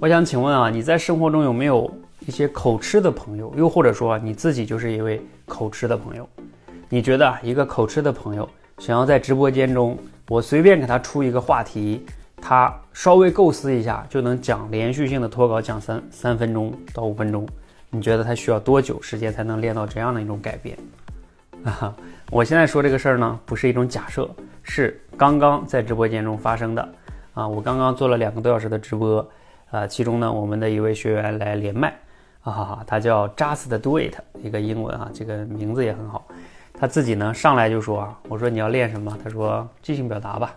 我想请问啊，你在生活中有没有一些口吃的朋友？又或者说你自己就是一位口吃的朋友？你觉得一个口吃的朋友想要在直播间中，我随便给他出一个话题，他稍微构思一下就能讲连续性的脱稿讲三三分钟到五分钟？你觉得他需要多久时间才能练到这样的一种改变？啊，我现在说这个事儿呢，不是一种假设，是刚刚在直播间中发生的。啊，我刚刚做了两个多小时的直播。啊，其中呢，我们的一位学员来连麦，啊哈哈，他叫 Just Do It，一个英文啊，这个名字也很好。他自己呢上来就说啊，我说你要练什么？他说即兴表达吧。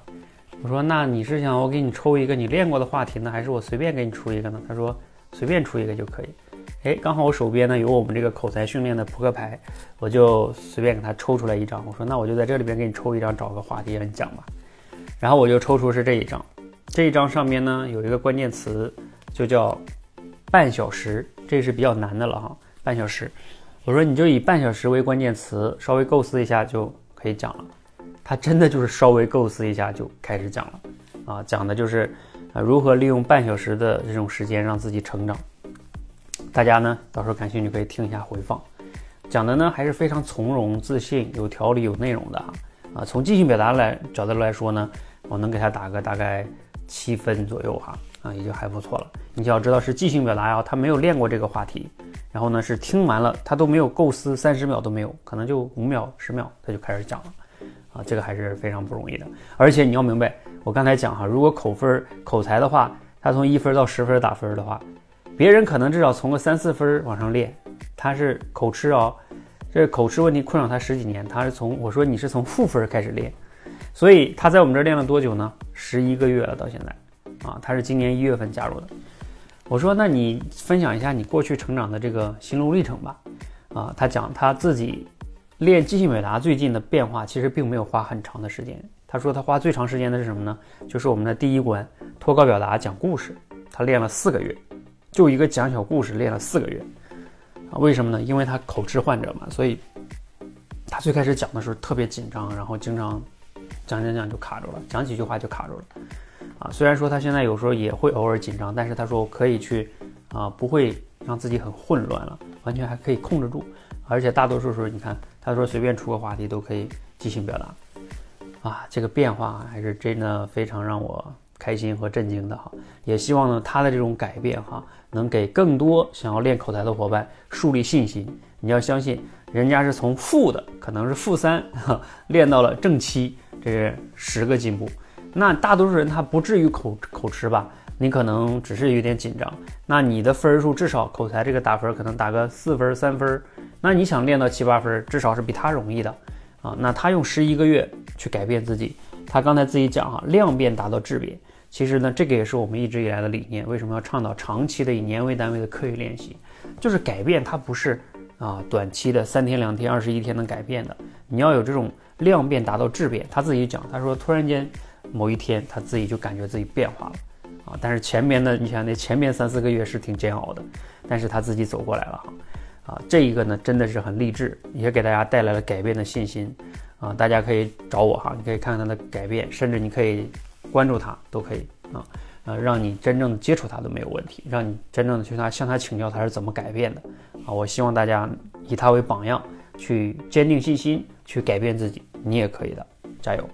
我说那你是想我给你抽一个你练过的话题呢，还是我随便给你出一个呢？他说随便出一个就可以。哎，刚好我手边呢有我们这个口才训练的扑克牌，我就随便给他抽出来一张。我说那我就在这里边给你抽一张，找个话题让你讲吧。然后我就抽出是这一张。这一张上面呢有一个关键词，就叫半小时，这是比较难的了哈。半小时，我说你就以半小时为关键词，稍微构思一下就可以讲了。他真的就是稍微构思一下就开始讲了啊，讲的就是啊如何利用半小时的这种时间让自己成长。大家呢到时候感兴趣可以听一下回放，讲的呢还是非常从容、自信、有条理、有内容的啊。啊，从即兴表达来角度来说呢，我能给他打个大概。七分左右哈啊，也就还不错了。你就要知道是即兴表达呀，他没有练过这个话题，然后呢是听完了，他都没有构思，三十秒都没有，可能就五秒十秒他就开始讲了啊，这个还是非常不容易的。而且你要明白，我刚才讲哈，如果口分口才的话，他从一分到十分打分的话，别人可能至少从个三四分往上练，他是口吃啊，这口吃问题困扰他十几年，他是从我说你是从负分开始练。所以他在我们这儿练了多久呢？十一个月了，到现在，啊，他是今年一月份加入的。我说，那你分享一下你过去成长的这个心路历程吧。啊，他讲他自己练即兴表达最近的变化，其实并没有花很长的时间。他说他花最长时间的是什么呢？就是我们的第一关脱稿表达讲故事，他练了四个月，就一个讲小故事练了四个月。啊，为什么呢？因为他口吃患者嘛，所以他最开始讲的时候特别紧张，然后经常。讲讲讲就卡住了，讲几句话就卡住了，啊，虽然说他现在有时候也会偶尔紧张，但是他说可以去，啊，不会让自己很混乱了，完全还可以控制住，而且大多数时候你看，他说随便出个话题都可以即兴表达，啊，这个变化还是真的非常让我开心和震惊的哈，也希望呢他的这种改变哈，能给更多想要练口才的伙伴树立信心，你要相信人家是从负的，可能是负三，练到了正七。这是十个进步，那大多数人他不至于口口吃吧？你可能只是有点紧张。那你的分数至少口才这个打分可能打个四分三分，那你想练到七八分，至少是比他容易的啊。那他用十一个月去改变自己，他刚才自己讲哈，量变达到质变。其实呢，这个也是我们一直以来的理念。为什么要倡导长期的以年为单位的刻意练习？就是改变它不是啊短期的三天两天二十一天能改变的，你要有这种。量变达到质变，他自己讲，他说突然间某一天他自己就感觉自己变化了啊！但是前面的，你想那前面三四个月是挺煎熬的，但是他自己走过来了哈啊！这一个呢真的是很励志，也给大家带来了改变的信心啊！大家可以找我哈，你可以看看他的改变，甚至你可以关注他都可以啊呃，让你真正的接触他都没有问题，让你真正的去他向他请教他是怎么改变的啊！我希望大家以他为榜样，去坚定信心，去改变自己。你也可以的，加油！